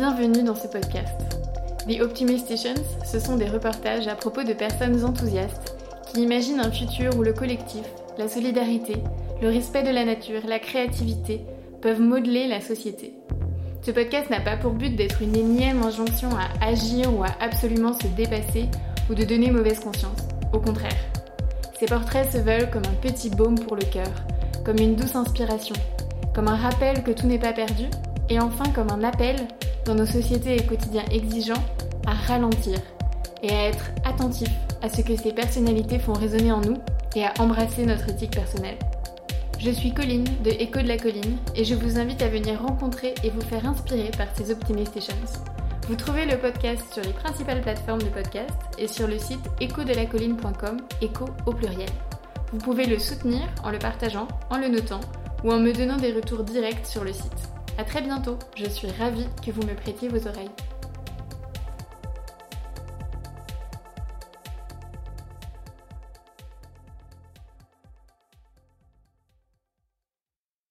Bienvenue dans ce podcast. The Optimisticians, ce sont des reportages à propos de personnes enthousiastes qui imaginent un futur où le collectif, la solidarité, le respect de la nature, la créativité peuvent modeler la société. Ce podcast n'a pas pour but d'être une énième injonction à agir ou à absolument se dépasser ou de donner mauvaise conscience. Au contraire. Ces portraits se veulent comme un petit baume pour le cœur, comme une douce inspiration, comme un rappel que tout n'est pas perdu, et enfin comme un appel, dans nos sociétés et quotidiens exigeants, à ralentir et à être attentif à ce que ces personnalités font résonner en nous et à embrasser notre éthique personnelle. Je suis Colline de Echo de la Colline et je vous invite à venir rencontrer et vous faire inspirer par ces Optimistations. Vous trouvez le podcast sur les principales plateformes de podcast et sur le site échodelacolline.com, écho au pluriel. Vous pouvez le soutenir en le partageant, en le notant ou en me donnant des retours directs sur le site. A très bientôt, je suis ravie que vous me prêtiez vos oreilles.